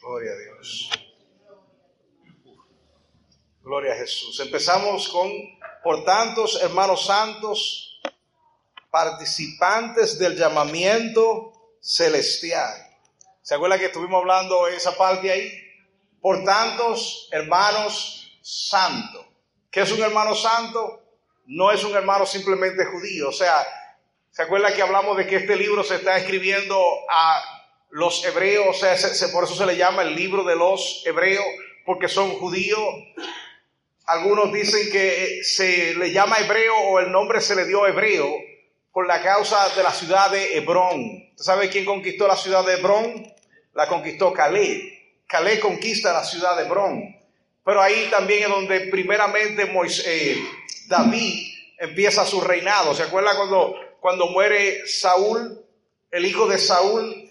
Gloria a Dios. Gloria a Jesús. Empezamos con, por tantos hermanos santos, participantes del llamamiento celestial. ¿Se acuerda que estuvimos hablando esa parte ahí? Por tantos hermanos santos. ¿Qué es un hermano santo? No es un hermano simplemente judío. O sea, ¿se acuerda que hablamos de que este libro se está escribiendo a los hebreos? O sea, se- por eso se le llama el libro de los hebreos, porque son judíos. Algunos dicen que se le llama hebreo o el nombre se le dio hebreo por la causa de la ciudad de Hebrón. ¿Usted sabe quién conquistó la ciudad de Hebrón? La conquistó Caleb. Caleb conquista la ciudad de Hebrón. Pero ahí también es donde primeramente Moisés, eh, David empieza su reinado. ¿Se acuerda cuando, cuando muere Saúl, el hijo de Saúl?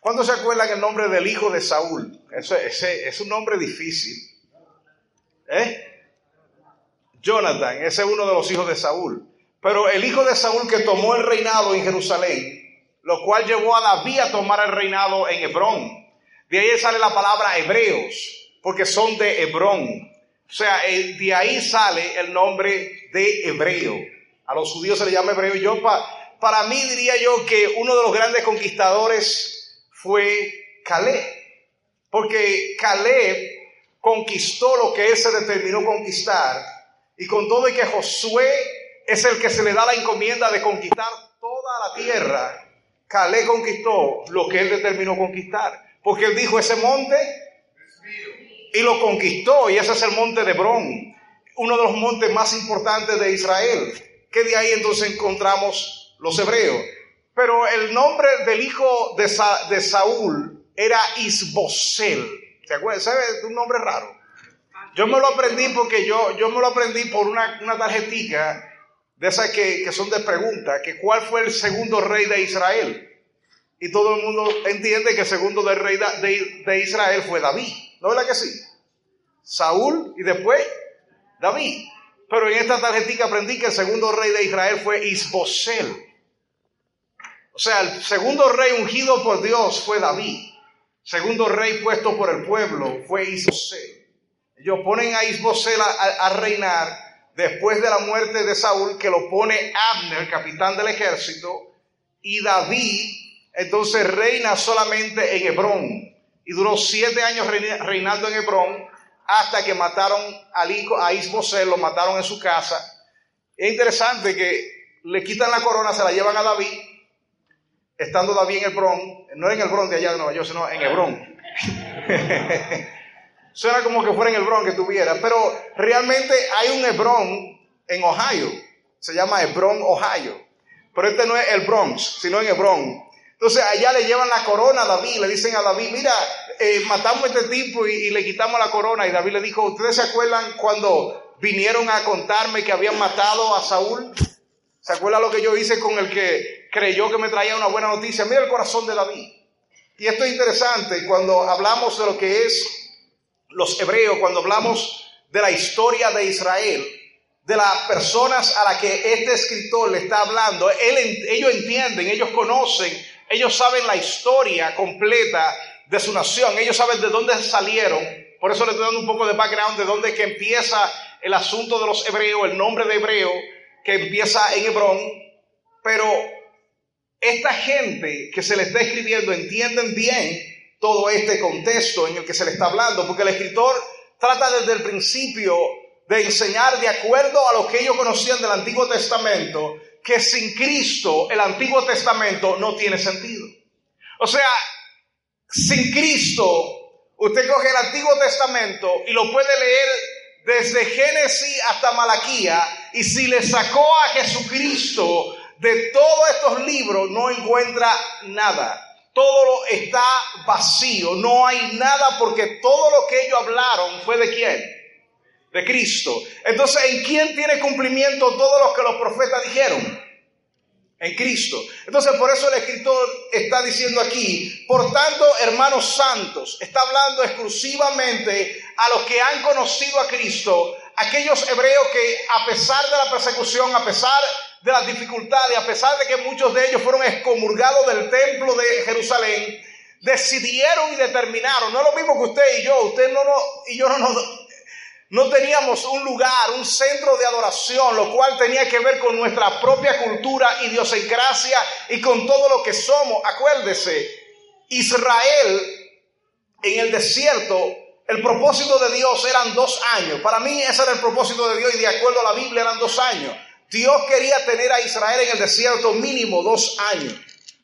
¿Cuándo se acuerdan el nombre del hijo de Saúl? Ese, es un nombre difícil. ¿Eh? Jonathan, ese es uno de los hijos de Saúl. Pero el hijo de Saúl que tomó el reinado en Jerusalén, lo cual llevó a David a tomar el reinado en Hebrón. De ahí sale la palabra hebreos, porque son de Hebrón. O sea, eh, de ahí sale el nombre de hebreo. A los judíos se le llama hebreo. Yo, pa- para mí diría yo que uno de los grandes conquistadores fue Caleb. Porque Caleb conquistó lo que él se determinó conquistar. Y con todo y que Josué es el que se le da la encomienda de conquistar toda la tierra, Caleb conquistó lo que él determinó conquistar. Porque él dijo, ese monte, y lo conquistó, y ese es el monte de Hebrón, uno de los montes más importantes de Israel, que de ahí entonces encontramos los hebreos. Pero el nombre del hijo de, Sa- de Saúl era Isbosel. ¿Se acuerdan? Es un nombre raro. Yo me lo aprendí porque yo, yo me lo aprendí por una, una tarjetica de esas que, que son de pregunta, que cuál fue el segundo rey de Israel. Y todo el mundo entiende que el segundo del rey de, de Israel fue David. ¿No es verdad que sí? Saúl y después David. Pero en esta tarjetita aprendí que el segundo rey de Israel fue Isbosel. O sea, el segundo rey ungido por Dios fue David. Segundo rey puesto por el pueblo fue Isbosel. Ellos ponen a Isbosel a, reinar después de la muerte de Saúl, que lo pone Abner, capitán del ejército, y David entonces reina solamente en Hebrón. Y duró siete años reina- reinando en Hebrón hasta que mataron a Isbosel, lo mataron en su casa. Es interesante que le quitan la corona, se la llevan a David, estando David en Hebrón, no en el Hebrón de allá de Nueva York, sino en Hebrón. Suena como que fuera en Hebrón que tuviera, pero realmente hay un Hebrón en Ohio, se llama Hebrón, Ohio. Pero este no es el Bronx, sino en Hebrón. Entonces allá le llevan la corona a David, le dicen a David, mira, eh, matamos a este tipo y, y le quitamos la corona. Y David le dijo, ¿ustedes se acuerdan cuando vinieron a contarme que habían matado a Saúl? ¿Se acuerdan lo que yo hice con el que creyó que me traía una buena noticia? Mira el corazón de David. Y esto es interesante cuando hablamos de lo que es los hebreos, cuando hablamos de la historia de Israel, de las personas a las que este escritor le está hablando, ellos entienden, ellos conocen, ellos saben la historia completa de su nación, ellos saben de dónde salieron, por eso les estoy dando un poco de background de dónde que empieza el asunto de los hebreos, el nombre de hebreo que empieza en Hebrón, pero esta gente que se le está escribiendo entienden bien todo este contexto en el que se le está hablando, porque el escritor trata desde el principio de enseñar de acuerdo a lo que ellos conocían del Antiguo Testamento, que sin Cristo el Antiguo Testamento no tiene sentido. O sea, sin Cristo, usted coge el Antiguo Testamento y lo puede leer desde Génesis hasta Malaquía, y si le sacó a Jesucristo de todos estos libros, no encuentra nada. todo está vacío, no hay nada porque todo lo que ellos hablaron fue de quién? De Cristo. Entonces, ¿en quién tiene cumplimiento todo lo que los profetas dijeron? En Cristo. Entonces, por eso el escritor está diciendo aquí, por tanto, hermanos santos, está hablando exclusivamente a los que han conocido a Cristo, aquellos hebreos que a pesar de la persecución, a pesar de las dificultades, a pesar de que muchos de ellos fueron excomulgados del templo de Jerusalén, decidieron y determinaron, no es lo mismo que usted y yo, usted no, no y yo no, no, no teníamos un lugar, un centro de adoración, lo cual tenía que ver con nuestra propia cultura, idiosincrasia y con todo lo que somos. Acuérdese, Israel en el desierto, el propósito de Dios eran dos años. Para mí ese era el propósito de Dios y de acuerdo a la Biblia eran dos años. Dios quería tener a Israel en el desierto mínimo dos años.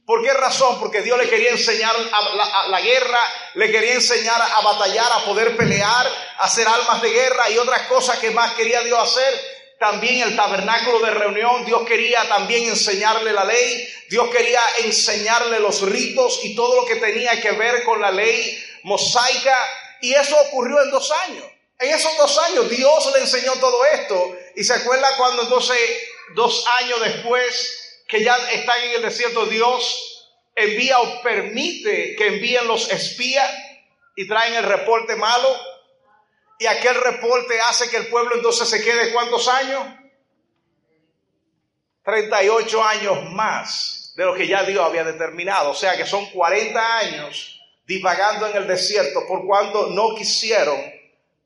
¿Por qué razón? Porque Dios le quería enseñar a la, guerra, le quería enseñar a batallar, a poder pelear, a hacer almas de guerra y otras cosas que más quería Dios hacer. También el tabernáculo de reunión, Dios quería también enseñarle la ley, Dios quería enseñarle los ritos y todo lo que tenía que ver con la ley mosaica. Y eso ocurrió en dos años. En esos dos años Dios le enseñó todo esto. Y se acuerda cuando entonces, dos años después, que ya están en el desierto, Dios envía o permite que envíen los espías y traen el reporte malo. Y aquel reporte hace que el pueblo entonces se quede cuántos años? 38 años más de lo que ya Dios había determinado. O sea que son 40 años divagando en el desierto por cuando no quisieron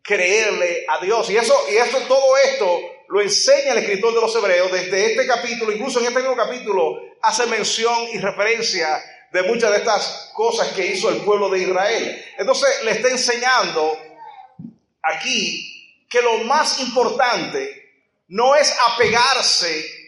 creerle a Dios. Y eso, y eso, todo esto lo enseña el escritor de los Hebreos desde este capítulo, incluso en este mismo capítulo hace mención y referencia de muchas de estas cosas que hizo el pueblo de Israel. Entonces le está enseñando aquí que lo más importante no es apegarse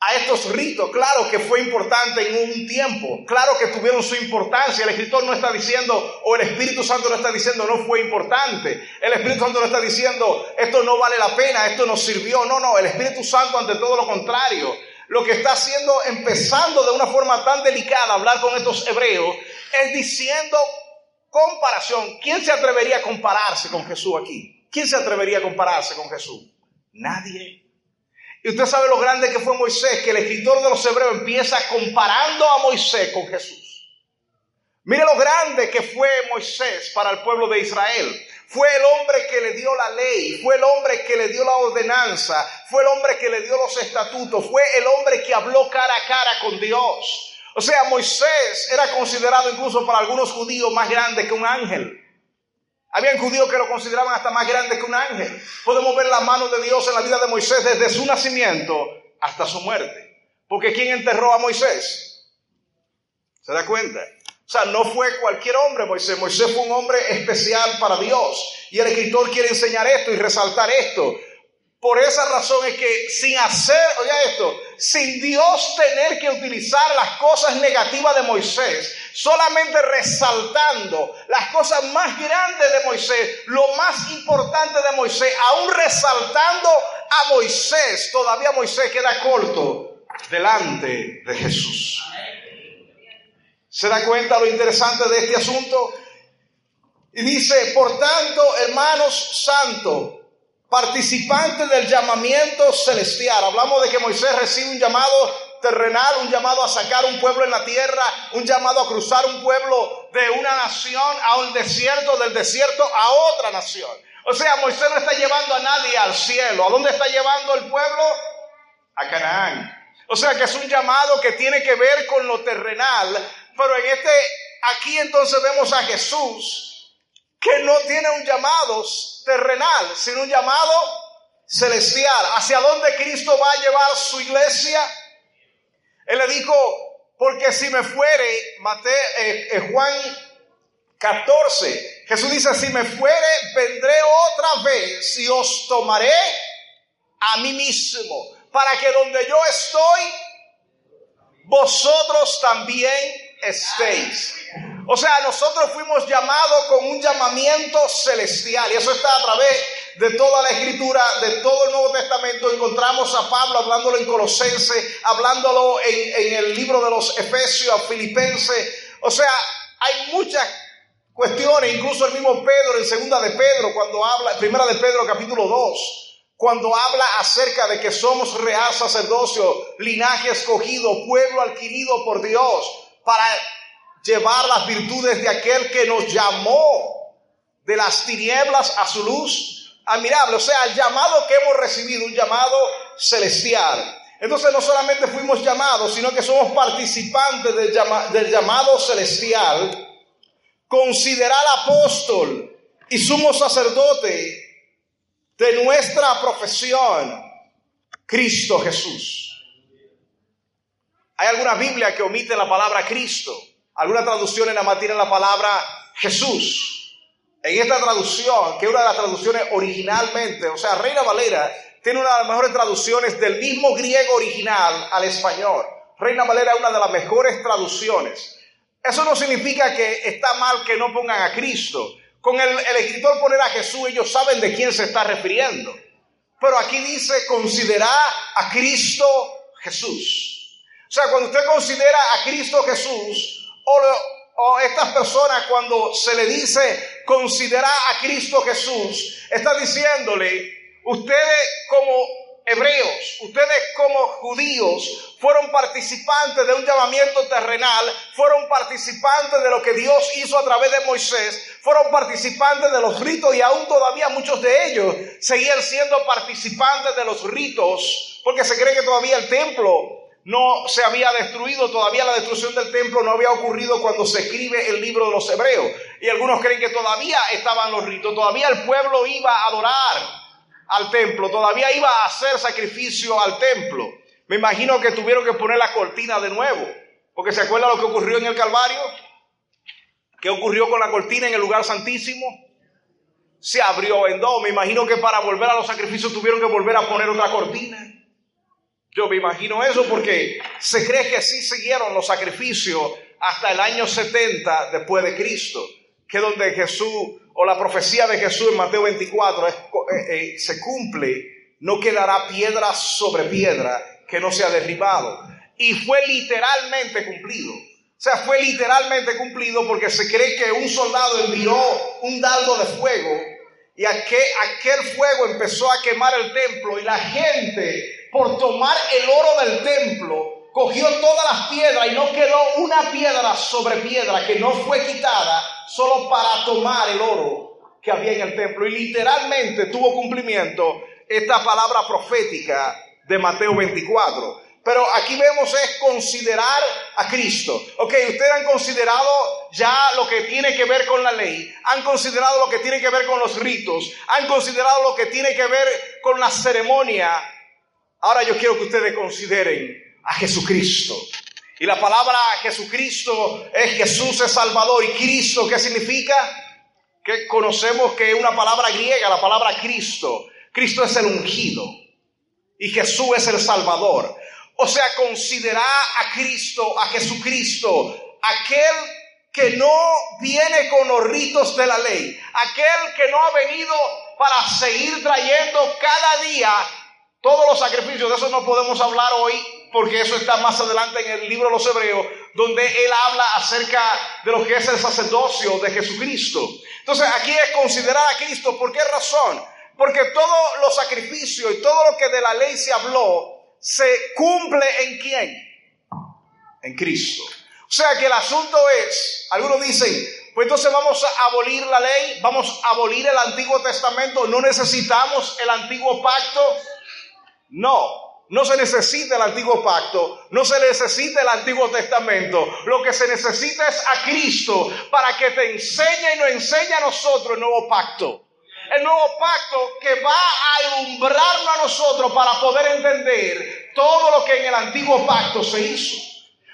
a estos ritos. Claro que fue importante en un tiempo, claro que tuvieron su importancia. El escritor no está diciendo, o el Espíritu Santo no está diciendo, no fue importante. El Espíritu Santo no está diciendo, esto no vale la pena, esto nos sirvió. No, no, el Espíritu Santo ante todo lo contrario. Lo que está haciendo, empezando de una forma tan delicada a hablar con estos hebreos, es diciendo comparación. ¿Quién se atrevería a compararse con Jesús aquí? ¿Quién se atrevería a compararse con Jesús? Nadie. Y usted sabe lo grande que fue Moisés, que el escritor de los Hebreos empieza comparando a Moisés con Jesús. Mire lo grande que fue Moisés para el pueblo de Israel. Fue el hombre que le dio la ley, fue el hombre que le dio la ordenanza, fue el hombre que le dio los estatutos, fue el hombre que habló cara a cara con Dios. O sea, Moisés era considerado incluso para algunos judíos más grande que un ángel. Habían judíos que lo consideraban hasta más grande que un ángel. Podemos ver la mano de Dios en la vida de Moisés desde su nacimiento hasta su muerte. Porque ¿quién enterró a Moisés? ¿Se da cuenta? O sea, no fue cualquier hombre Moisés. Moisés fue un hombre especial para Dios. Y el escritor quiere enseñar esto y resaltar esto. Por esa razón es que sin hacer, oiga esto, sin Dios tener que utilizar las cosas negativas de Moisés, solamente resaltando las cosas más grandes de Moisés, lo más importante de Moisés, aún resaltando a Moisés, todavía Moisés queda corto delante de Jesús. ¿Se da cuenta lo interesante de este asunto? Y dice, por tanto, hermanos santos, participantes del llamamiento celestial. Hablamos de que Moisés recibe un llamado terrenal, un llamado a sacar un pueblo en la tierra, un llamado a cruzar un pueblo de una nación a un desierto, del desierto a otra nación. O sea, Moisés no está llevando a nadie al cielo. ¿A dónde está llevando el pueblo? A Canaán. O sea que es un llamado que tiene que ver con lo terrenal, pero en este, aquí entonces vemos a Jesús que no tiene un llamado terrenal, sino un llamado celestial. ¿Hacia dónde Cristo va a llevar su iglesia? Él le dijo, porque si me fuere, Mate, eh, eh, Juan 14, Jesús dice, si me fuere, vendré otra vez y os tomaré a mí mismo, para que donde yo estoy, vosotros también estéis. O sea, nosotros fuimos llamados con un llamamiento celestial y eso está a través de toda la escritura, de todo el Nuevo Testamento. Encontramos a Pablo hablándolo en Colosense, hablándolo en, el libro de los Efesios, Filipenses, o sea, hay muchas cuestiones, incluso el mismo Pedro en segunda de Pedro, cuando habla, primera de Pedro capítulo 2, cuando habla acerca de que somos real sacerdocio, linaje escogido, pueblo adquirido por Dios, para llevar las virtudes de aquel que nos llamó de las tinieblas a su luz admirable. O sea, el llamado que hemos recibido, un llamado celestial. Entonces no solamente fuimos llamados, sino que somos participantes del, del llamado celestial. Considerar apóstol y sumo sacerdote de nuestra profesión, Cristo Jesús. Hay alguna Biblia que omite la palabra Cristo. Alguna traducción en la tiene la palabra Jesús. En esta traducción, que es una de las traducciones originalmente, o sea, Reina Valera tiene una de las mejores traducciones del mismo griego original al español. Reina Valera es una de las mejores traducciones. Eso no significa que está mal que no pongan a Cristo. Con el, el escritor poner a Jesús, ellos saben de quién se está refiriendo. Pero aquí dice, considera a Cristo Jesús. O sea, cuando usted considera a Cristo Jesús, o, estas personas cuando se le dice considera a Cristo Jesús, está diciéndole, ustedes como hebreos, ustedes como judíos, fueron participantes de un llamamiento terrenal, fueron participantes de lo que Dios hizo a través de Moisés, fueron participantes de los ritos y aún todavía muchos de ellos seguían siendo participantes de los ritos, porque se cree que todavía el templo no se había destruido, todavía la destrucción del templo no había ocurrido cuando se escribe el libro de los hebreos. Y algunos creen que todavía estaban los ritos, todavía el pueblo iba a adorar al templo, todavía iba a hacer sacrificio al templo. Me imagino que tuvieron que poner la cortina de nuevo, porque se acuerda lo que ocurrió en el Calvario, qué ocurrió con la cortina en el lugar santísimo. Se abrió en dos. Me imagino que para volver a los sacrificios tuvieron que volver a poner otra cortina. Yo me imagino eso porque se cree que sí siguieron los sacrificios hasta el año 70 después de Cristo, que donde Jesús o la profecía de Jesús en Mateo 24 eh, eh, se cumple, no quedará piedra sobre piedra que no sea derribado. Y fue literalmente cumplido. O sea, fue literalmente cumplido porque se cree que un soldado envió un dardo de fuego y aquel fuego empezó a quemar el templo y la gente por tomar el oro del templo, cogió todas las piedras y no quedó una piedra sobre piedra que no fue quitada solo para tomar el oro que había en el templo. Y literalmente tuvo cumplimiento esta palabra profética de Mateo 24. Pero aquí vemos es considerar a Cristo. Ok, ustedes han considerado ya lo que tiene que ver con la ley, han considerado lo que tiene que ver con los ritos, han considerado lo que tiene que ver con la ceremonia Ahora yo quiero que ustedes consideren a Jesucristo. Y la palabra Jesucristo es Jesús es Salvador. ¿Y Cristo qué significa? Que conocemos que es una palabra griega, la palabra Cristo. Cristo es el ungido. Y Jesús es el Salvador. O sea, considera a Cristo, a Jesucristo, aquel que no viene con los ritos de la ley, aquel que no ha venido para seguir trayendo cada día todos los sacrificios, de eso no podemos hablar hoy, porque eso está más adelante en el libro de los Hebreos, donde él habla acerca de lo que es el sacerdocio de Jesucristo. Entonces aquí es considerar a Cristo. ¿Por qué razón? Porque todos los sacrificios y todo lo que de la ley se habló, se cumple en quién? En Cristo. O sea que el asunto es, algunos dicen, pues entonces vamos a abolir la ley, vamos a abolir el Antiguo Testamento, no necesitamos el antiguo pacto. No, no se necesita el antiguo pacto, no se necesita el antiguo testamento. Lo que se necesita es a Cristo para que te enseñe y nos enseñe a nosotros el nuevo pacto. El nuevo pacto que va a alumbrarnos a nosotros para poder entender todo lo que en el antiguo pacto se hizo.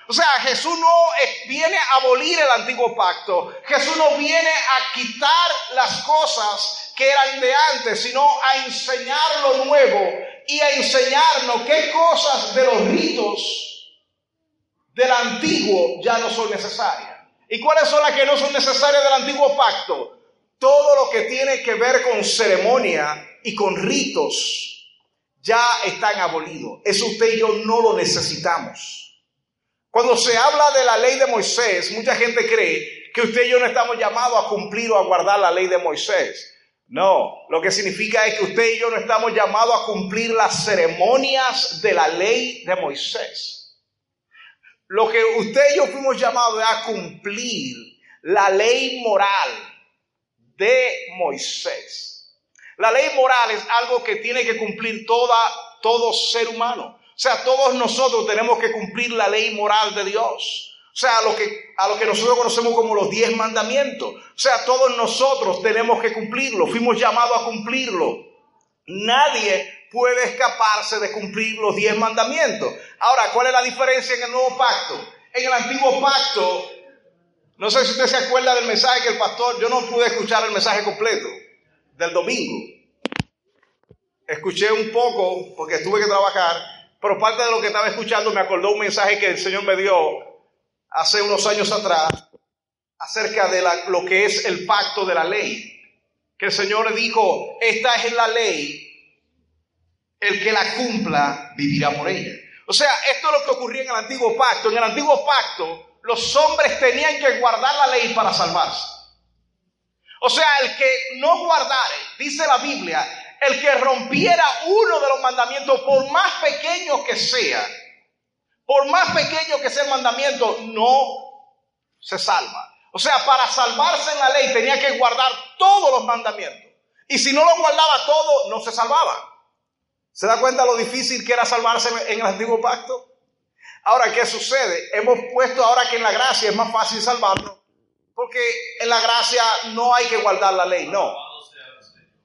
O sea, Jesús no viene a abolir el antiguo pacto. Jesús no viene a quitar las cosas que eran de antes, sino a enseñar lo nuevo y a enseñarnos qué cosas de los ritos del antiguo ya no son necesarias. ¿Y cuáles son las que no son necesarias del antiguo pacto? Todo lo que tiene que ver con ceremonia y con ritos ya están abolidos. Eso usted y yo no lo necesitamos. Cuando se habla de la ley de Moisés, mucha gente cree que usted y yo no estamos llamados a cumplir o a guardar la ley de Moisés. No, lo que significa es que usted y yo no estamos llamados a cumplir las ceremonias de la ley de Moisés. Lo que usted y yo fuimos llamados es a cumplir la ley moral de Moisés. La ley moral es algo que tiene que cumplir todo ser humano. O sea, todos nosotros tenemos que cumplir la ley moral de Dios. O sea, a lo que, a lo que nosotros conocemos como los diez mandamientos. O sea, todos nosotros tenemos que cumplirlo. Fuimos llamados a cumplirlo. Nadie puede escaparse de cumplir los diez mandamientos. Ahora, ¿cuál es la diferencia en el nuevo pacto? En el antiguo pacto, no sé si usted se acuerda del mensaje que el pastor, yo no pude escuchar el mensaje completo del domingo. Escuché un poco porque tuve que trabajar, pero parte de lo que estaba escuchando me acordó un mensaje que el Señor me dio hace unos años atrás acerca de lo que es el pacto de la ley. Que el Señor dijo, esta es la ley, el que la cumpla vivirá por ella. O sea, esto es lo que ocurría en el antiguo pacto. En el antiguo pacto, los hombres tenían que guardar la ley para salvarse. O sea, el que no guardare, dice la Biblia, el que rompiera uno de los mandamientos, por más pequeño que sea, por más pequeño que sea el mandamiento, no se salva. O sea, para salvarse en la ley tenía que guardar todos los mandamientos. Y si no lo guardaba todo, no se salvaba. ¿Se da cuenta lo difícil que era salvarse en el antiguo pacto? Ahora, ¿qué sucede? Hemos puesto ahora que en la gracia es más fácil salvarlo. Porque en la gracia no hay que guardar la ley, no.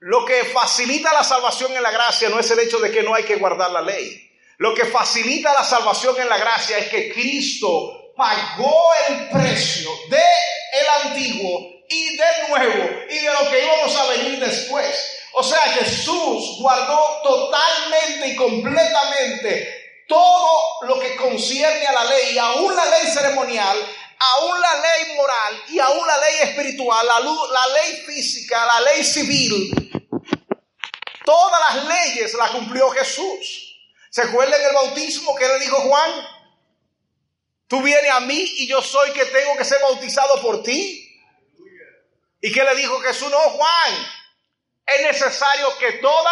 Lo que facilita la salvación en la gracia no es el hecho de que no hay que guardar la ley. Lo que facilita la salvación en la gracia es que Cristo pagó el precio de el antiguo y del nuevo y de lo que íbamos a venir después. O sea, Jesús guardó totalmente y completamente todo lo que concierne a la ley, aún la ley ceremonial, aún la ley moral y aún la ley espiritual, la, la ley física, la ley civil, Todas las leyes las cumplió Jesús. ¿Se acuerdan el bautismo que le dijo Juan? Tú vienes a mí y yo soy que tengo que ser bautizado por ti. ¿Y qué le dijo Jesús? No, Juan, es necesario que toda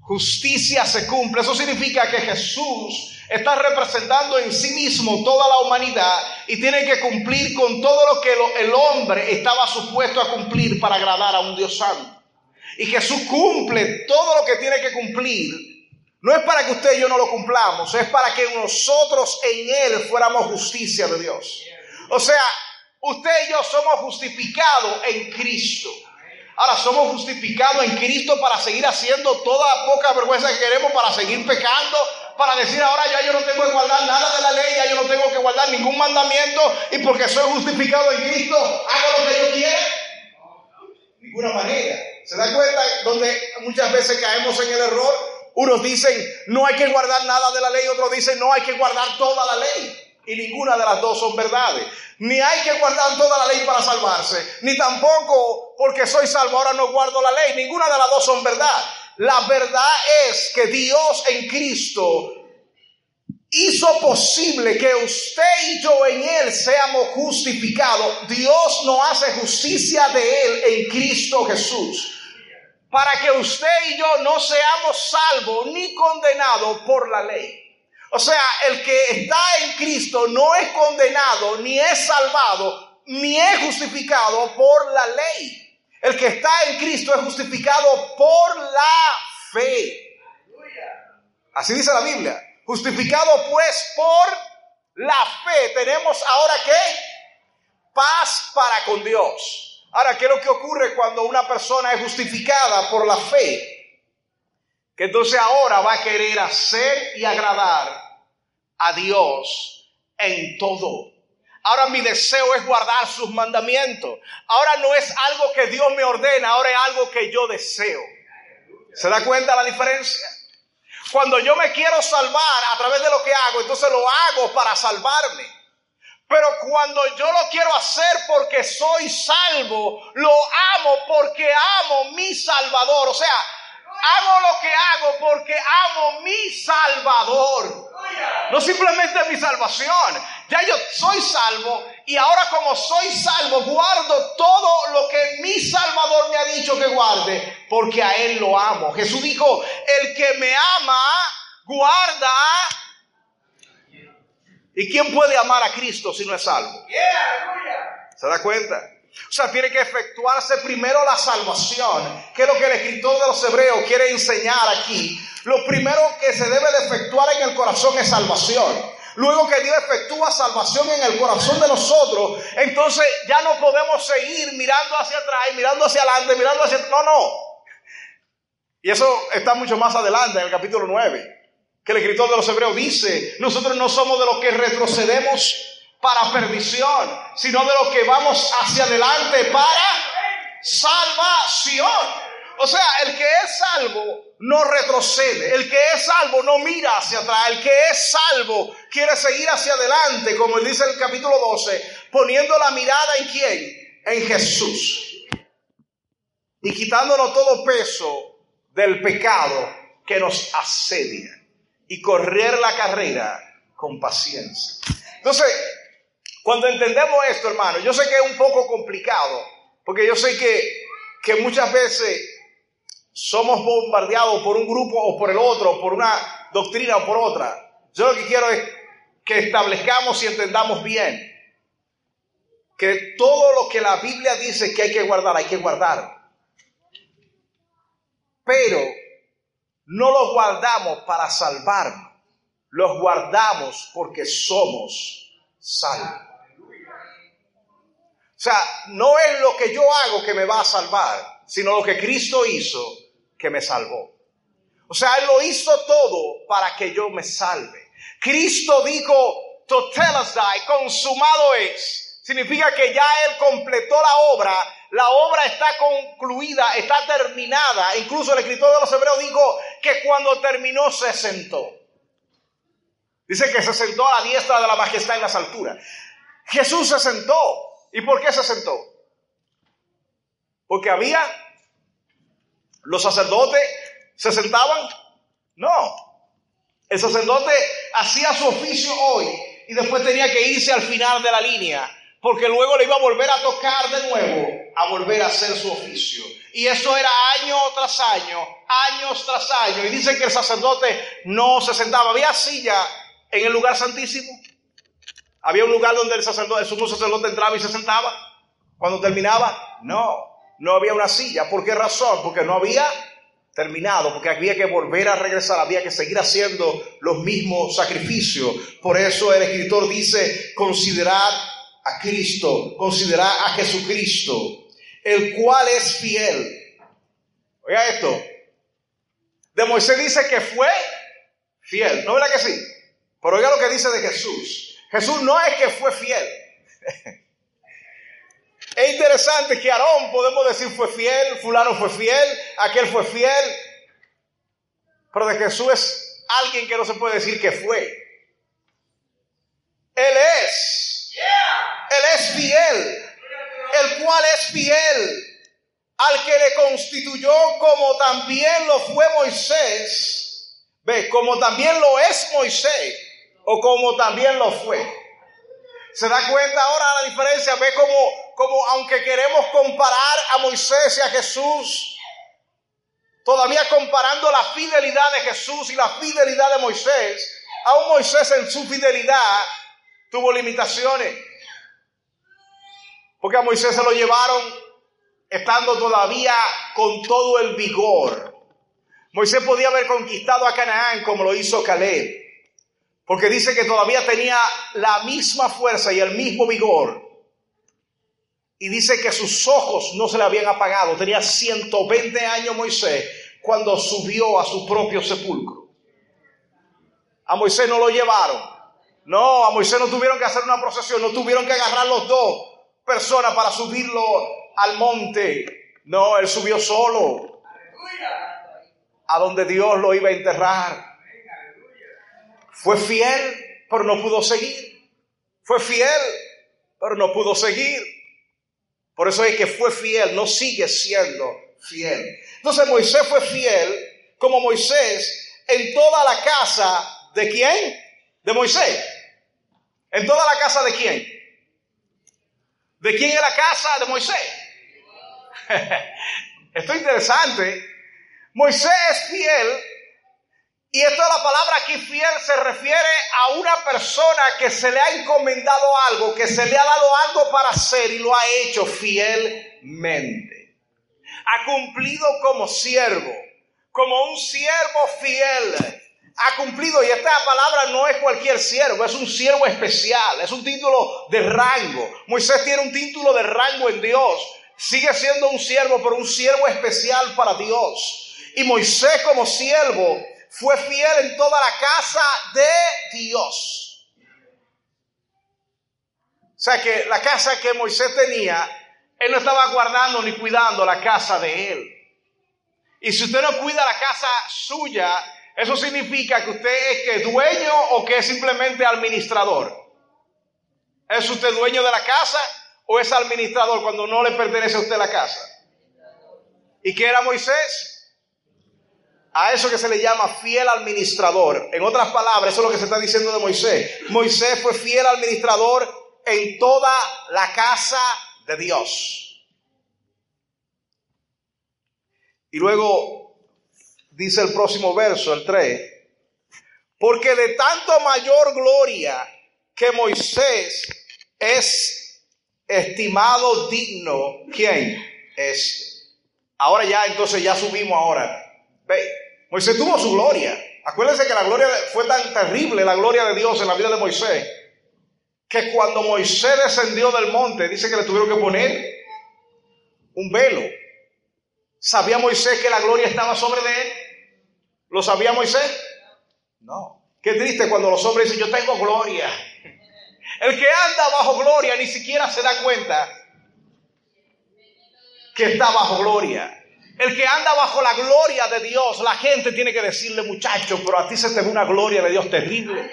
justicia se cumpla. Eso significa que Jesús está representando en sí mismo toda la humanidad y tiene que cumplir con todo lo que el hombre estaba supuesto a cumplir para agradar a un Dios santo. Y Jesús cumple todo lo que tiene que cumplir. No es para que usted y yo no lo cumplamos, es para que nosotros en Él fuéramos justicia de Dios. O sea, usted y yo somos justificados en Cristo. Ahora somos justificados en Cristo para seguir haciendo toda poca vergüenza que queremos, para seguir pecando, para decir ahora ya yo no tengo que guardar nada de la ley, ya yo no tengo que guardar ningún mandamiento y porque soy justificado en Cristo hago lo que yo quiera. De ninguna manera. ¿Se da cuenta donde muchas veces caemos en el error? Unos dicen no hay que guardar nada de la ley, otros dicen no hay que guardar toda la ley. Y ninguna de las dos son verdades. Ni hay que guardar toda la ley para salvarse, ni tampoco porque soy salvo ahora no guardo la ley. Ninguna de las dos son verdad. La verdad es que Dios en Cristo hizo posible que usted y yo en Él seamos justificados. Dios no hace justicia de Él en Cristo Jesús para que usted y yo no seamos salvos ni condenados por la ley. O sea, el que está en Cristo no es condenado, ni es salvado, ni es justificado por la ley. El que está en Cristo es justificado por la fe. Así dice la Biblia. Justificado pues por la fe. Tenemos ahora qué? Paz para con Dios. Ahora, ¿qué es lo que ocurre cuando una persona es justificada por la fe? Que entonces ahora va a querer hacer y agradar a Dios en todo. Ahora mi deseo es guardar sus mandamientos. Ahora no es algo que Dios me ordena, ahora es algo que yo deseo. ¿Se da cuenta la diferencia? Cuando yo me quiero salvar a través de lo que hago, entonces lo hago para salvarme. Pero cuando yo lo quiero hacer porque soy salvo, lo amo porque amo mi Salvador. O sea, hago lo que hago porque amo mi Salvador. No simplemente mi salvación, ya yo soy salvo y ahora como soy salvo, guardo todo lo que mi Salvador me ha dicho que guarde, porque a Él lo amo. Jesús dijo, el que me ama, guarda. ¿Y quién puede amar a Cristo si no es salvo? ¿Se da cuenta? O sea, tiene que efectuarse primero la salvación, que es lo que el escritor de los Hebreos quiere enseñar aquí. Lo primero que se debe de efectuar en el corazón es salvación. Luego que Dios efectúa salvación en el corazón de nosotros, entonces ya no podemos seguir mirando hacia atrás, mirando hacia adelante, mirando hacia... No, no. Y eso está mucho más adelante en el capítulo 9, que el escritor de los Hebreos dice, nosotros no somos de los que retrocedemos para perdición, sino de los que vamos hacia adelante para salvación. O sea, el que es salvo no retrocede, el que es salvo no mira hacia atrás, el que es salvo quiere seguir hacia adelante, como dice el capítulo 12, poniendo la mirada en quién? En Jesús. Y quitándonos todo peso del pecado que nos asedia y correr la carrera con paciencia. Entonces, cuando entendemos esto, hermano, yo sé que es un poco complicado, porque yo sé que, que muchas veces somos bombardeados por un grupo o por el otro, por una doctrina o por otra. Yo lo que quiero es que establezcamos y entendamos bien que todo lo que la Biblia dice que hay que guardar, hay que guardar. Pero no los guardamos para salvarnos, los guardamos porque somos salvos. O sea, no es lo que yo hago que me va a salvar, sino lo que Cristo hizo que me salvó. O sea, Él lo hizo todo para que yo me salve. Cristo dijo, Totelestai, consumado es. Significa que ya Él completó la obra, la obra está concluida, está terminada. Incluso el escritor de los Hebreos dijo que cuando terminó se sentó. Dice que se sentó a la diestra de la majestad en las alturas. Jesús se sentó. ¿Y por qué se sentó? Porque había ¿Los sacerdotes se sentaban? No. El sacerdote hacía su oficio hoy y después tenía que irse al final de la línea porque luego le iba a volver a tocar de nuevo a volver a hacer su oficio. Y eso era año tras año, años tras año. Y dice que el sacerdote no se sentaba. Había silla en el lugar santísimo. Había un lugar donde el sacerdote, el sumo sacerdote entraba y se sentaba. Cuando terminaba, no no había una silla. ¿Por qué razón? Porque no había terminado, porque había que volver a regresar, había que seguir haciendo los mismos sacrificios. Por eso el escritor dice, considerad a Cristo, considerad a Jesucristo, el cual es fiel. Oiga esto, de Moisés dice que fue fiel, ¿no verdad que sí? Pero oiga lo que dice de Jesús. Jesús no es que fue fiel. Es interesante que Aarón, podemos decir, fue fiel, fulano fue fiel, aquel fue fiel, pero de Jesús es alguien que no se puede decir que fue. Él es, Él es fiel, el cual es fiel al que le constituyó como también lo fue Moisés, ve, como también lo es Moisés, o como también lo fue. ¿Se da cuenta ahora la diferencia? Ve como, como aunque queremos comparar a Moisés y a Jesús, todavía comparando la fidelidad de Jesús y la fidelidad de Moisés, aún Moisés en su fidelidad tuvo limitaciones. Porque a Moisés se lo llevaron estando todavía con todo el vigor. Moisés podía haber conquistado a Canaán como lo hizo Caleb. Porque dice que todavía tenía la misma fuerza y el mismo vigor. Y dice que sus ojos no se le habían apagado. Tenía 120 años Moisés cuando subió a su propio sepulcro. A Moisés no lo llevaron. No, a Moisés no tuvieron que hacer una procesión, no tuvieron que agarrar los dos personas para subirlo al monte. No, él subió solo. A donde Dios lo iba a enterrar. Fue fiel, pero no pudo seguir. Fue fiel, pero no pudo seguir. Por eso es que fue fiel, no sigue siendo fiel. Entonces Moisés fue fiel como Moisés en toda la casa de quién? De Moisés. ¿En toda la casa de quién? ¿De quién es la casa de Moisés? Esto es interesante. Moisés es fiel y esto la palabra aquí fiel se refiere a una persona que se le ha encomendado algo, que se le ha dado algo para hacer y lo ha hecho fielmente. Ha cumplido como siervo, como un siervo fiel. Ha cumplido, y esta palabra no es cualquier siervo, es un siervo especial, es un título de rango. Moisés tiene un título de rango en Dios. Sigue siendo un siervo, pero un siervo especial para Dios. Y Moisés como siervo fue fiel en toda la casa de Dios. O sea que la casa que Moisés tenía, él no estaba guardando ni cuidando la casa de él. Y si usted no cuida la casa suya, eso significa que usted es que dueño o que es simplemente administrador. ¿Es usted dueño de la casa o es administrador cuando no le pertenece a usted la casa? ¿Y qué era Moisés? a eso que se le llama fiel administrador. En otras palabras, eso es lo que se está diciendo de Moisés. Moisés fue fiel administrador en toda la casa de Dios. Y luego dice el próximo verso, el 3, porque de tanto mayor gloria que Moisés es estimado digno, ¿quién? Es. Ahora ya, entonces ya subimos ahora. Ve, Moisés tuvo su gloria. Acuérdense que la gloria fue tan terrible, la gloria de Dios en la vida de Moisés, que cuando Moisés descendió del monte, dice que le tuvieron que poner un velo. ¿Sabía Moisés que la gloria estaba sobre de él? ¿Lo sabía Moisés? No. Qué triste cuando los hombres dicen, yo tengo gloria. El que anda bajo gloria ni siquiera se da cuenta que está bajo gloria. El que anda bajo la gloria de Dios, la gente tiene que decirle, muchacho, pero a ti se te ve una gloria de Dios terrible.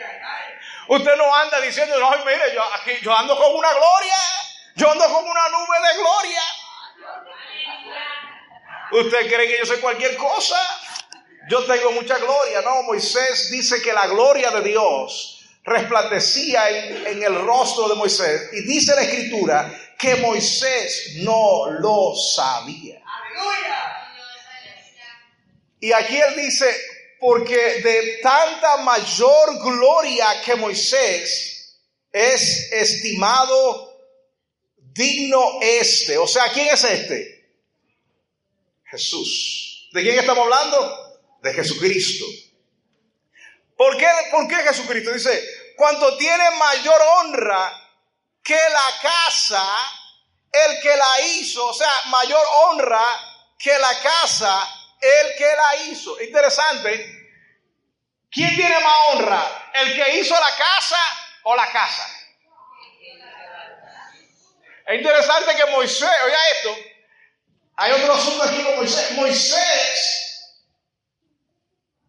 Usted no anda diciendo, no, mire, yo, aquí, yo ando con una gloria, yo ando con una nube de gloria. ¿Usted cree que yo soy cualquier cosa? Yo tengo mucha gloria. No, Moisés dice que la gloria de Dios resplandecía en, en, el rostro de Moisés. Y dice la escritura que Moisés no lo sabía. Y aquí él dice, porque de tanta mayor gloria que Moisés es estimado digno este. O sea, ¿quién es este? Jesús. ¿De quién estamos hablando? De Jesucristo. ¿Por qué, ¿Por qué Jesucristo? Dice, cuanto tiene mayor honra que la casa, el que la hizo, o sea, mayor honra que la casa, el que la hizo. Interesante. ¿Quién tiene más honra? ¿El que hizo la casa o la casa? Es interesante que Moisés, oiga esto, hay otro asunto aquí con Moisés. Moisés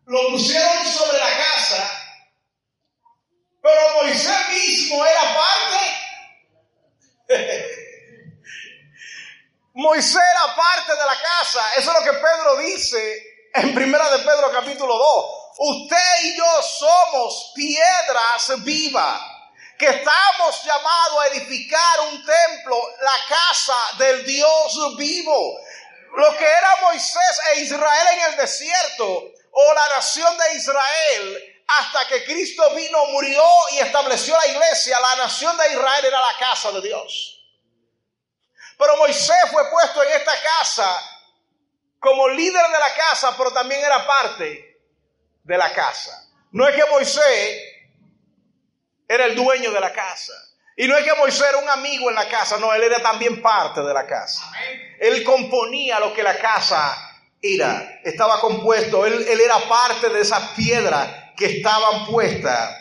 lo pusieron sobre la casa, pero Moisés mismo era parte Moisés era parte de la casa. Eso es lo que Pedro dice en primera de Pedro capítulo 2. Usted y yo somos piedras vivas que estamos llamados a edificar un templo, la casa del Dios vivo. Lo que era Moisés e Israel en el desierto o la nación de Israel hasta que Cristo vino, murió y estableció la iglesia, la nación de Israel era la casa de Dios. Pero Moisés fue puesto en esta casa como líder de la casa, pero también era parte de la casa. No es que Moisés era el dueño de la casa. Y no es que Moisés era un amigo en la casa, no, él era también parte de la casa. Él componía lo que la casa era, estaba compuesto, él, él era parte de esas piedras que estaban puestas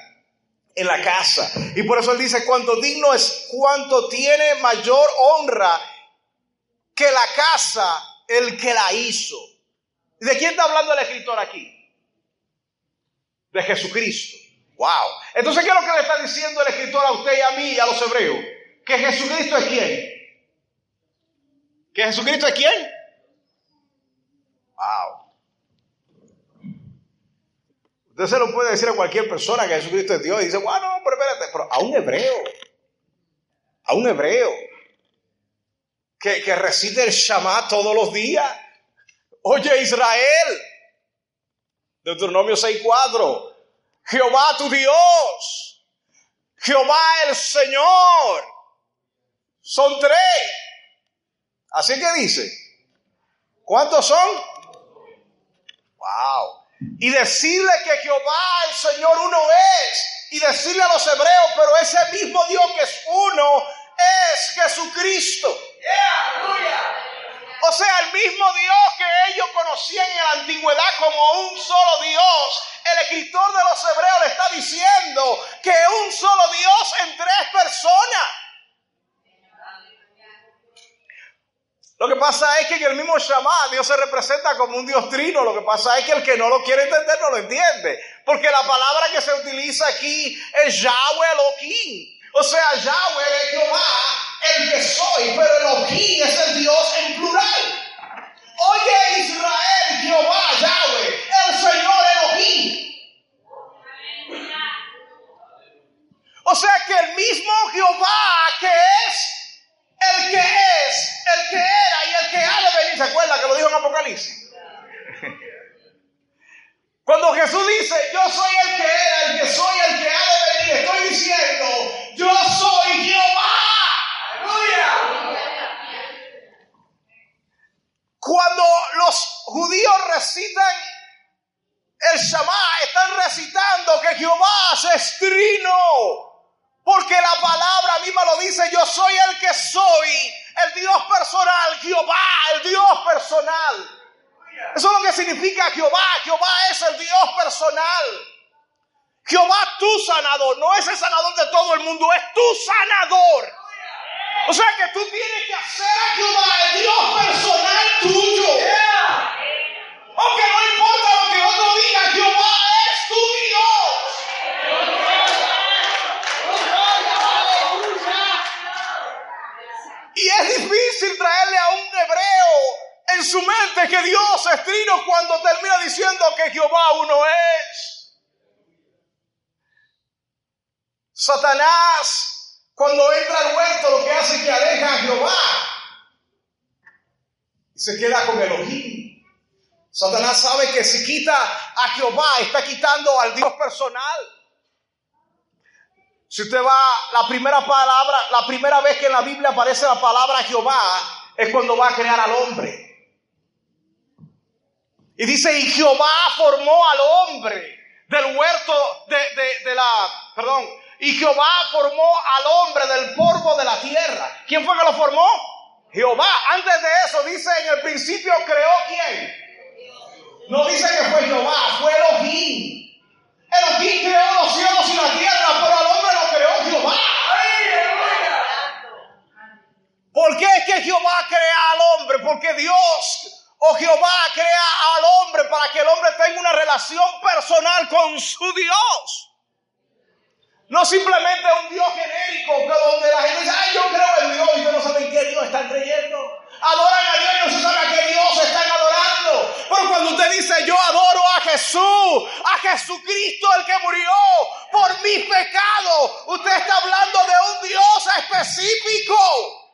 en la casa. Y por eso él dice, cuánto digno es, cuánto tiene mayor honra que la casa el que la hizo. ¿De quién está hablando el escritor aquí? De Jesucristo. Wow. Entonces, ¿qué es lo que le está diciendo el escritor a usted y a mí y a los hebreos? Que Jesucristo es quién. ¿Que Jesucristo es quién? Wow. Usted se lo puede decir a cualquier persona que Jesucristo es Dios y dice, bueno, pero espérate, pero a un hebreo, a un hebreo que, que recite el Shama todos los días. Oye Israel, Deuteronomio 6.4, Jehová tu Dios, Jehová el Señor, son tres. Así que dice, ¿cuántos son? Wow. Y decirle que Jehová el Señor uno es. Y decirle a los hebreos, pero ese mismo Dios que es uno es Jesucristo. O sea, el mismo Dios que ellos conocían en la antigüedad como un solo Dios. El escritor de los hebreos le está diciendo que un solo Dios en tres personas. Lo que pasa es que en el mismo Shama Dios se representa como un Dios trino. Lo que pasa es que el que no lo quiere entender no lo entiende. Porque la palabra que se utiliza aquí es Yahweh Elohim. O sea, Yahweh es Jehová, el que soy, pero Elohim es el Dios en plural. Oye Israel, Jehová, Yahweh, el Señor Elohim. O sea que el mismo Jehová que es el que es, el que era y el que ha de venir. ¿Se acuerda que lo dijo en Apocalipsis? Cuando Jesús dice, yo soy el que era, el que soy, el que ha de venir, estoy diciendo, yo soy Jehová. Cuando los judíos recitan el Shama, están recitando que Jehová se estrino porque la palabra misma lo dice, yo soy el que soy, el Dios personal, Jehová, el Dios personal. Eso es lo que significa Jehová. Jehová es el Dios personal. Jehová tu sanador, no es el sanador de todo el mundo, es tu sanador. O sea que tú tienes que hacer a Jehová el Dios personal tuyo. Aunque no importa lo que otro diga, Jehová es tu Dios. Y es difícil traerle a un hebreo en su mente que Dios es trino cuando termina diciendo que Jehová uno es. Satanás, cuando entra al huerto, lo que hace es que aleja a Jehová y se queda con Elohim. Satanás sabe que si quita a Jehová, está quitando al Dios personal. Si usted va, la primera palabra, la primera vez que en la Biblia aparece la palabra Jehová es cuando va a crear al hombre. Y dice, y Jehová formó al hombre del huerto de, de, la, perdón, y Jehová formó al hombre del polvo de la tierra. ¿Quién fue que lo formó? Jehová. Antes de eso dice, en el principio creó quién. No dice que fue Jehová, fue Elohim. Elohim creó los cielos y la tierra, pero al hombre lo creó Jehová. ¿Por qué es que Jehová crea al hombre? Porque Dios o Jehová crea al hombre para que el hombre tenga una relación personal con su Dios. No simplemente un Dios genérico, que donde la gente dice, ay, yo creo en Dios y no saben qué Dios están creyendo. Adoran a Dios y no se sabe a qué Dios están adorando. Pero cuando usted dice, yo adoro a Jesús, a Jesucristo el que murió por mis pecados, usted está hablando de un Dios específico,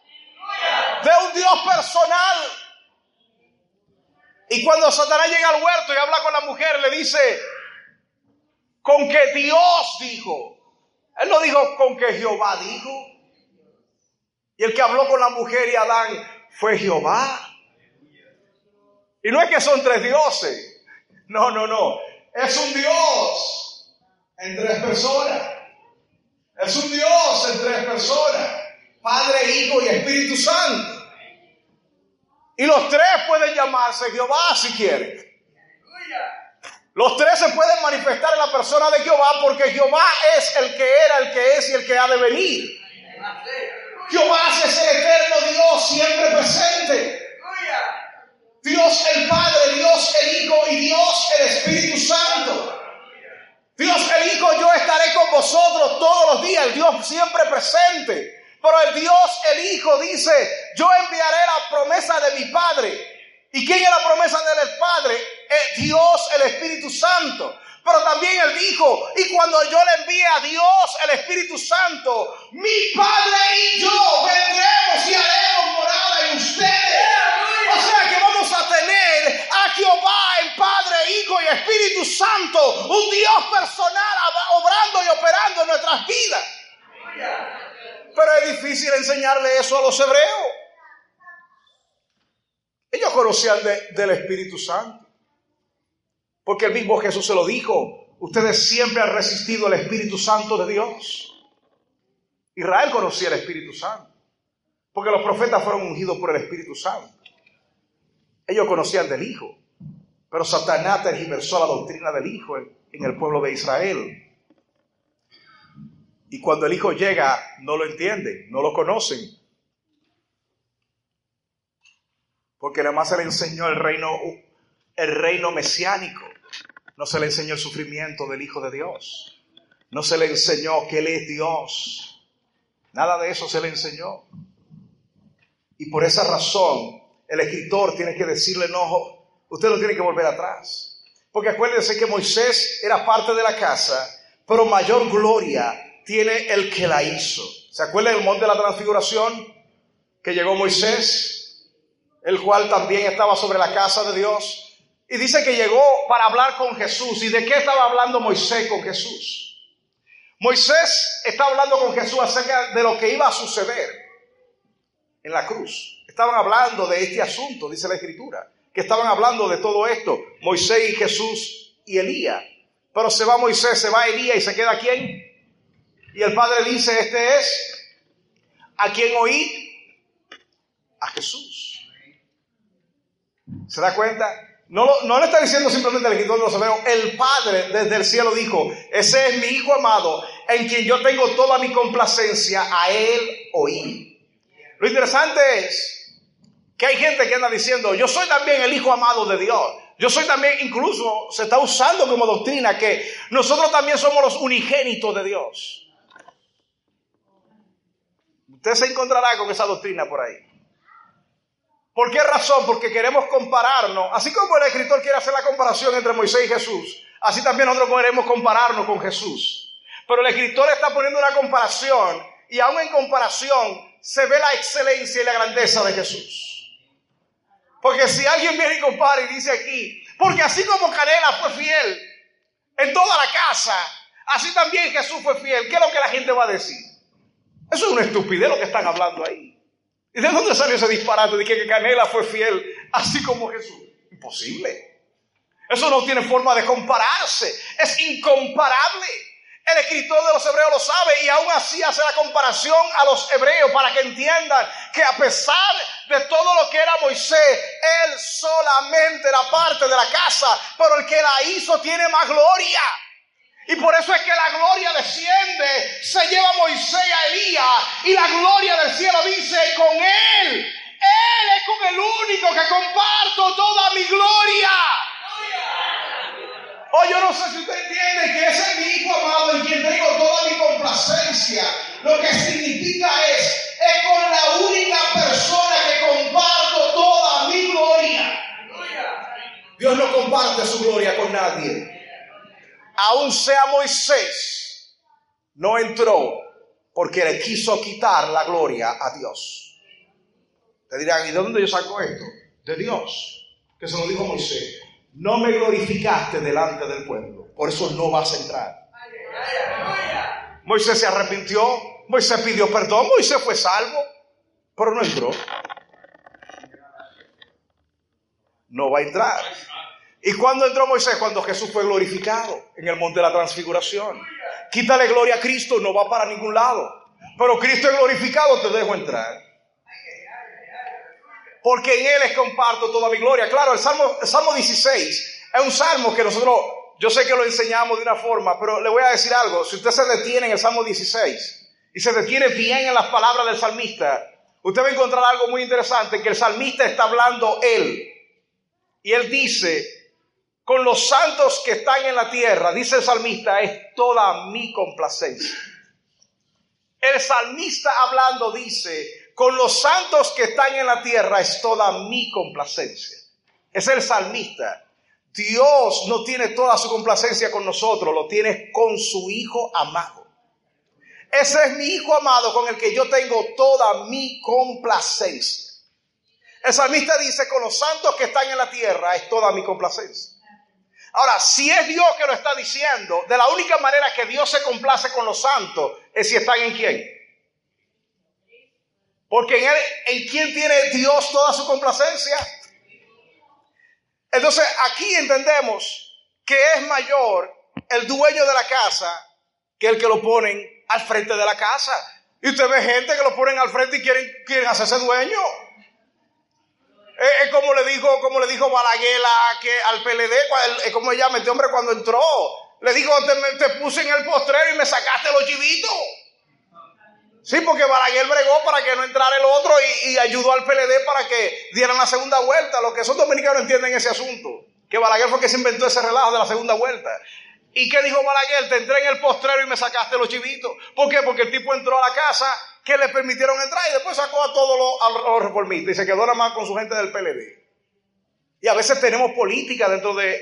de un Dios personal. Y cuando Satanás llega al huerto y habla con la mujer, le dice, con que Dios dijo, él no dijo con que Jehová dijo. Y el que habló con la mujer y Adán fue Jehová. Y no es que son tres dioses. No, no, no. Es un Dios en tres personas. Es un Dios en tres personas. Padre, Hijo y Espíritu Santo. Y los tres pueden llamarse Jehová si quieren. Los tres se pueden manifestar en la persona de Jehová porque Jehová es el que era, el que es y el que ha de venir. Jehová es el eterno Dios siempre presente. Dios el Padre, Dios el Hijo y Dios el Espíritu Santo. Dios el Hijo, yo estaré con vosotros todos los días, Dios siempre presente. Pero el Dios el Hijo dice, yo enviaré la promesa de mi Padre. ¿Y quién es la promesa del Padre? Dios el Espíritu Santo. Pero también él dijo, y cuando yo le envíe a Dios el Espíritu Santo, mi Padre y yo vendremos y haremos morada en ustedes. O sea que vamos a tener a Jehová en Padre, Hijo y Espíritu Santo, un Dios personal obrando y operando en nuestras vidas. Pero es difícil enseñarle eso a los hebreos. Ellos conocían del Espíritu Santo. Porque el mismo Jesús se lo dijo. Ustedes siempre han resistido el Espíritu Santo de Dios. Israel conocía el Espíritu Santo. Porque los profetas fueron ungidos por el Espíritu Santo. Ellos conocían del Hijo. Pero Satanás tergiversó la doctrina del Hijo en, en el pueblo de Israel. Y cuando el Hijo llega, no lo entienden, no lo conocen. Porque nada más se le enseñó el reino, el reino mesiánico. No se le enseñó el sufrimiento del Hijo de Dios. No se le enseñó que Él es Dios. Nada de eso se le enseñó. Y por esa razón, el escritor tiene que decirle, no, usted no tiene que volver atrás. Porque acuérdense que Moisés era parte de la casa, pero mayor gloria tiene el que la hizo. ¿Se acuerdan del monte de la transfiguración? Que llegó Moisés, el cual también estaba sobre la casa de Dios. Y dice que llegó para hablar con Jesús. ¿Y de qué estaba hablando Moisés con Jesús? Moisés estaba hablando con Jesús acerca de lo que iba a suceder en la cruz. Estaban hablando de este asunto, dice la Escritura, que estaban hablando de todo esto, Moisés y Jesús y Elías. Pero se va Moisés, se va Elías y se queda quién? Y el Padre dice, este es a quien oí, a Jesús. ¿Se da cuenta? No, no le está diciendo simplemente al escritor de los hebreos, el Padre desde el cielo dijo, ese es mi Hijo amado, en quien yo tengo toda mi complacencia, a Él oí. Lo interesante es que hay gente que anda diciendo, yo soy también el Hijo amado de Dios. Yo soy también, incluso se está usando como doctrina que nosotros también somos los unigénitos de Dios. Usted se encontrará con esa doctrina por ahí. ¿Por qué razón? Porque queremos compararnos. Así como el escritor quiere hacer la comparación entre Moisés y Jesús, así también nosotros queremos compararnos con Jesús. Pero el escritor está poniendo una comparación y aún en comparación se ve la excelencia y la grandeza de Jesús. Porque si alguien viene y compara y dice aquí, porque así como Canela fue fiel en toda la casa, así también Jesús fue fiel, ¿qué es lo que la gente va a decir? Eso es una estupidez lo que están hablando ahí. ¿Y de dónde salió ese disparate de que Canela fue fiel así como Jesús? Imposible. Eso no tiene forma de compararse. Es incomparable. El escritor de los hebreos lo sabe y aún así hace la comparación a los hebreos para que entiendan que a pesar de todo lo que era Moisés, él solamente era parte de la casa, pero el que la hizo tiene más gloria. Y por eso es que la gloria desciende, se lleva a Moisés a Elías y la gloria del cielo dice, con él, él es con el único que comparto toda mi gloria. Oh, yo no sé si usted entiende que ese es mi hijo amado en quien tengo toda mi complacencia. Lo que significa es, es con la única persona que comparto toda mi gloria. Dios no comparte su gloria con nadie aún sea Moisés, no entró porque le quiso quitar la gloria a Dios. Te dirán, ¿y de dónde yo saco esto? De Dios, que se lo dijo Moisés. No me glorificaste delante del pueblo, por eso no vas a entrar. Moisés se arrepintió, Moisés pidió perdón, Moisés fue salvo, pero no entró. No va a entrar. ¿Y cuándo entró Moisés? Cuando Jesús fue glorificado en el monte de la transfiguración. Quítale gloria a Cristo, no va para ningún lado. Pero Cristo es glorificado, te dejo entrar. Porque en Él es comparto toda mi gloria. Claro, el Salmo, el Salmo 16 es un salmo que nosotros, yo sé que lo enseñamos de una forma, pero le voy a decir algo. Si usted se detiene en el Salmo 16 y se detiene bien en las palabras del salmista, usted va a encontrar algo muy interesante, que el salmista está hablando Él. Y Él dice, con los santos que están en la tierra, dice el salmista, es toda mi complacencia. El salmista hablando dice, con los santos que están en la tierra es toda mi complacencia. Es el salmista. Dios no tiene toda su complacencia con nosotros, lo tiene con su Hijo amado. Ese es mi Hijo amado con el que yo tengo toda mi complacencia. El salmista dice, con los santos que están en la tierra es toda mi complacencia. Ahora, si es Dios que lo está diciendo, de la única manera que Dios se complace con los santos es si están en quién. Porque en, él, en quién tiene Dios toda su complacencia. Entonces, aquí entendemos que es mayor el dueño de la casa que el que lo ponen al frente de la casa. Y usted ve gente que lo ponen al frente y quieren, quieren hacerse dueño. Es, como le dijo, como le dijo Balaguer que al PLD, es como ella este hombre cuando entró. Le dijo, te, te, puse en el postrero y me sacaste los chivitos. Sí, porque Balaguer bregó para que no entrara el otro y, ayudó al PLD para que dieran la segunda vuelta. Lo que esos dominicanos entienden ese asunto. Que Balaguer fue que se inventó ese relajo de la segunda vuelta. ¿Y qué dijo Balaguer? Te entré en el postrero y me sacaste los chivitos. ¿Por qué? Porque el tipo entró a la casa que le permitieron entrar y después sacó a todos los, reformistas y se quedó nada más con su gente del PLD. Y a veces tenemos política dentro de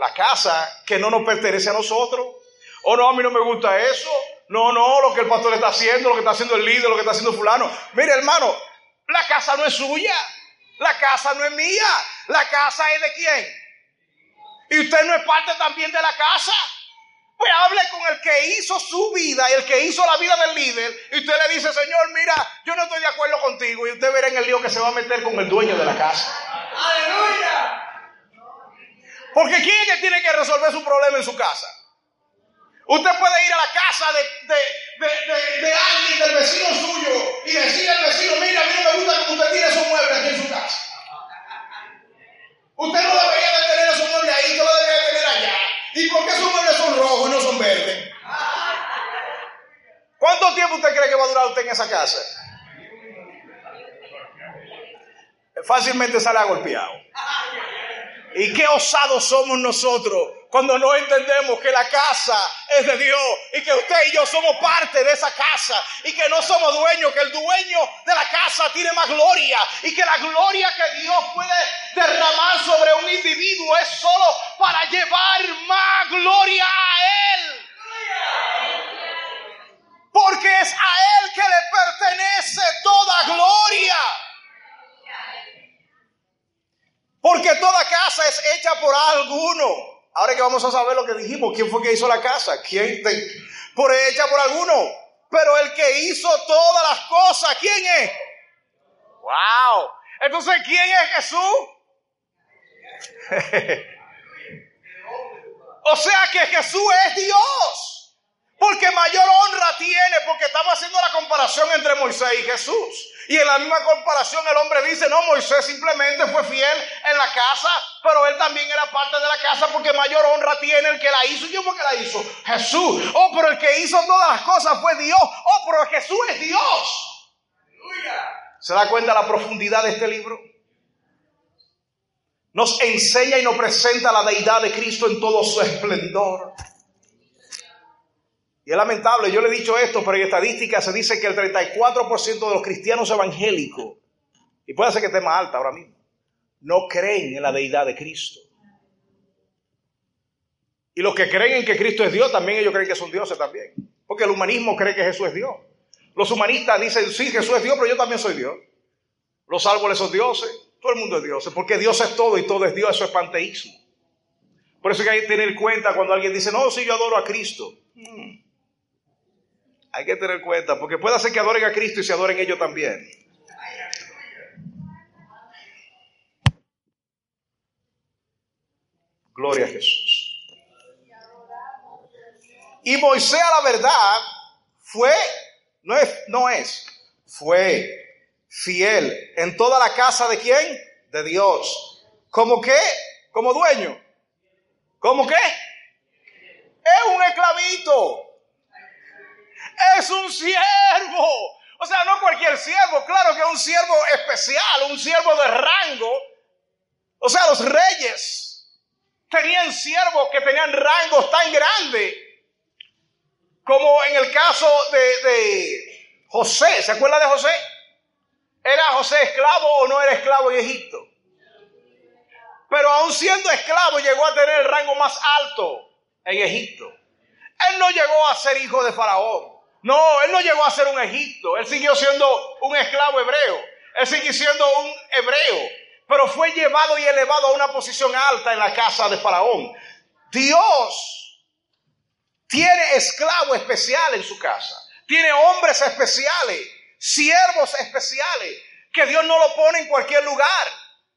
la casa que no nos pertenece a nosotros. Oh, no, a mí no me gusta eso. No, no, lo que el pastor está haciendo, lo que está haciendo el líder, lo que está haciendo fulano. Mire, hermano, la casa no es suya. La casa no es mía. La casa es de quién? Y usted no es parte también de la casa. Pues hable con el que hizo su vida y el que hizo la vida del líder. Y usted le dice, Señor, mira, yo no estoy de acuerdo contigo. Y usted verá en el lío que se va a meter con el dueño de la casa. Aleluya. Porque ¿quién es que tiene que resolver su problema en su casa? Usted puede ir a la casa de, de, de, alguien, del vecino suyo, y decirle al vecino, mira, a mí no me gusta que usted tiene esos muebles aquí en su casa. Usted no debería de tener esos muebles ahí, usted lo debería de tener allá. ¿Y por qué esos muebles son rojos y no son verdes? ¿Cuánto tiempo usted cree que va a durar usted en esa casa? Fácilmente sale golpeado. ¿Y qué osados somos nosotros cuando no entendemos que la casa es de Dios y que usted y yo somos parte de esa casa y que no somos dueños, que el dueño de la casa tiene más gloria y que la gloria que Dios puede derramar sobre un individuo es solo para llevar más gloria a Él? Porque es a Él que le pertenece toda gloria. Porque toda casa es hecha por alguno. Ahora que vamos a saber lo que dijimos, ¿quién fue que hizo la casa? ¿Quién? por hecha por alguno. Pero el que hizo todas las cosas, ¿quién es? Wow. Entonces, ¿quién es Jesús? o sea que Jesús es Dios. Porque mayor honra tiene, porque estamos haciendo la comparación entre Moisés y Jesús. Y en la misma comparación el hombre dice, no, Moisés simplemente fue fiel en la casa, pero él también era parte de la casa porque mayor honra tiene el que la hizo. ¿Y quién fue que la hizo? Jesús. Oh, pero el que hizo todas las cosas fue Dios. Oh, pero Jesús es Dios. ¿Se da cuenta la profundidad de este libro? Nos enseña y nos presenta la deidad de Cristo en todo su esplendor. Y es lamentable, yo le he dicho esto, pero en estadística se dice que el 34% de los cristianos evangélicos, y puede ser que esté más alta ahora mismo, no creen en la deidad de Cristo. Y los que creen en que Cristo es Dios, también ellos creen que son dioses también. Porque el humanismo cree que Jesús es Dios. Los humanistas dicen, sí, Jesús es Dios, pero yo también soy Dios. Los árboles son dioses, todo el mundo es Dios, porque Dios es todo y todo es Dios, eso es panteísmo. Por eso hay que tener en cuenta cuando alguien dice, no, sí, yo adoro a Cristo. Hmm. Hay que tener cuenta, porque puede ser que adoren a Cristo y se adoren ellos también. Gloria a Jesús. Y Moisés a la verdad fue, no es, no es, fue fiel en toda la casa de quién? De Dios. ¿Como qué? Como dueño. ¿Como qué? Es un esclavito es un siervo. O sea, no cualquier siervo, claro que es un siervo especial, un siervo de rango. O sea, los reyes tenían siervos que tenían rangos tan grandes como en el caso de, José. ¿Se acuerda de José? ¿Era José esclavo o no era esclavo en Egipto? Pero aún siendo esclavo llegó a tener el rango más alto en Egipto. Él no llegó a ser hijo de Faraón. No, él no llegó a ser un Egipto. Él siguió siendo un esclavo hebreo. Él siguió siendo un hebreo. Pero fue llevado y elevado a una posición alta en la casa de Faraón. Dios tiene esclavos especiales en su casa. Tiene hombres especiales, siervos especiales, que Dios no lo pone en cualquier lugar.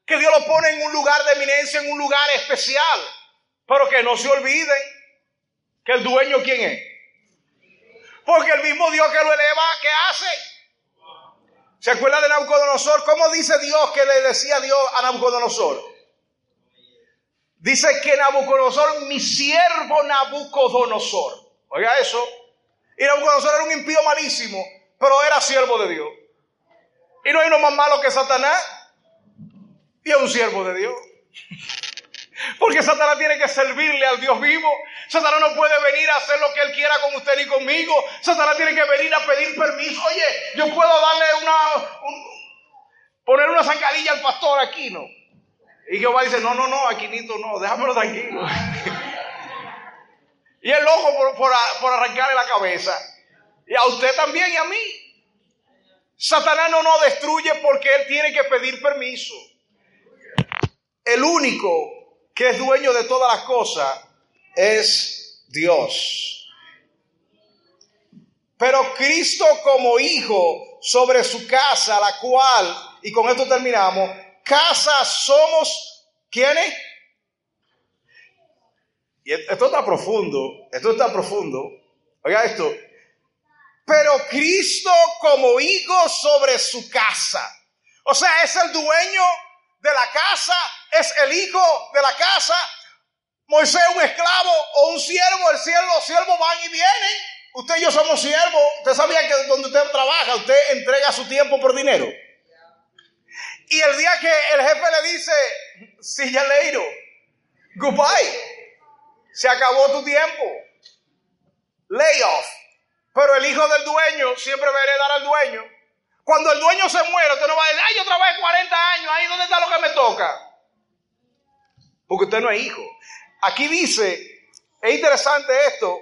Que Dios lo pone en un lugar de eminencia, en un lugar especial. Pero que no se olviden que el dueño quién es. Porque el mismo Dios que lo eleva, ¿qué hace? ¿Se acuerda de Nabucodonosor? ¿Cómo dice Dios que le decía Dios a Nabucodonosor? Dice que Nabucodonosor, mi siervo Nabucodonosor. Oiga eso. Y Nabucodonosor era un impío malísimo, pero era siervo de Dios. Y no hay uno más malo que Satanás. Y es un siervo de Dios. Porque Satanás tiene que servirle al Dios vivo. Satanás no puede venir a hacer lo que él quiera con usted ni conmigo. Satanás tiene que venir a pedir permiso. Oye, yo puedo darle una, poner una zancadilla al pastor aquí, ¿no? Y Jehová dice, no, no, no, Aquinito, no, déjamelo tranquilo. y loco por, por, por arrancarle la cabeza. Y a usted también y a mí. Satanás no nos destruye porque él tiene que pedir permiso. El único que es dueño de todas las cosas, es Dios. Pero Cristo como hijo sobre su casa, la cual, y con esto terminamos, casa somos, ¿quiénes? Y esto está profundo, esto está profundo. Oiga esto. Pero Cristo como hijo sobre su casa. O sea, es el dueño de la casa, es el hijo de la casa. Moisés un esclavo o un siervo, el siervo, los siervos van y vienen. Usted y yo somos siervos. Usted sabía que donde usted trabaja, usted entrega su tiempo por dinero. Y el día que el jefe le dice, see you later, goodbye, se acabó tu tiempo, lay off. Pero el hijo del dueño siempre va a heredar al dueño. Cuando el dueño se muere, usted no va a decir, ay, yo trabajé 40 años, ahí dónde está lo que me toca. Porque usted no es hijo. Aquí dice, es interesante esto,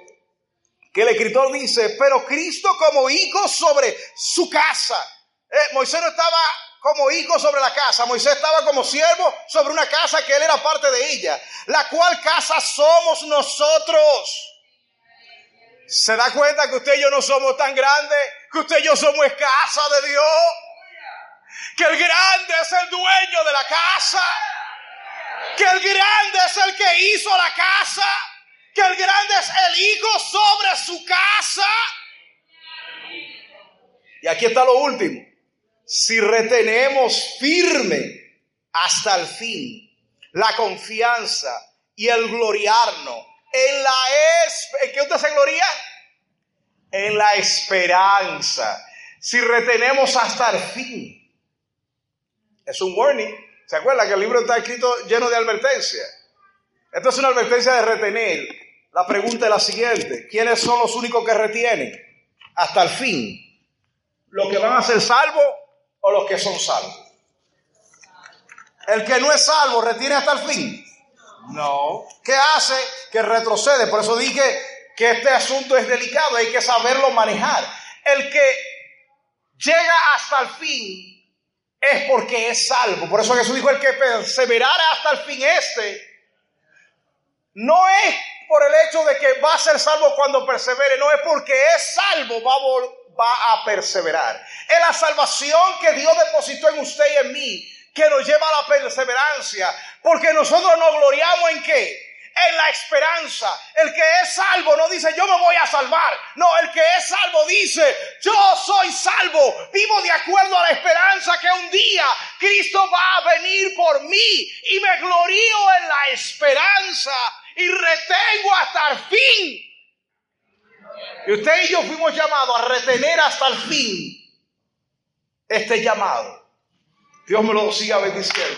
que el escritor dice, pero Cristo como hijo sobre su casa. Eh, Moisés no estaba como hijo sobre la casa, Moisés estaba como siervo sobre una casa que él era parte de ella, la cual casa somos nosotros. ¿Se da cuenta que usted y yo no somos tan grandes? Que usted y yo somos escasa de Dios. Que el grande es el dueño de la casa. Que el grande es el que hizo la casa. Que el grande es el hijo sobre su casa. Y aquí está lo último. Si retenemos firme hasta el fin la confianza y el gloriarnos en la es ¿En qué usted se? En la esperanza. Si retenemos hasta el fin. Es un warning. ¿Se acuerda que el libro está escrito lleno de advertencias? Esto es una advertencia de retener. La pregunta es la siguiente. ¿Quiénes son los únicos que retienen hasta el fin? ¿Los que van a ser salvos o los que son salvos? El que no es salvo retiene hasta el fin. No. ¿Qué hace? Que retrocede. Por eso dije que este asunto es delicado, hay que saberlo manejar. El que llega hasta el fin es porque es salvo. Por eso Jesús dijo, el que perseverara hasta el fin este, no es por el hecho de que va a ser salvo cuando persevere, no es porque es salvo, va a, va a perseverar. Es la salvación que Dios depositó en usted y en mí que nos lleva a la perseverancia. Porque nosotros nos gloriamos en qué? En la esperanza. El que es salvo no dice yo me voy a salvar. No, el que es salvo dice yo soy salvo. Vivo de acuerdo a la esperanza que un día Cristo va a venir por mí. Y me glorío en la esperanza. Y retengo hasta el fin. Y usted y yo fuimos llamados a retener hasta el fin este llamado. Dios me lo siga bendiciendo.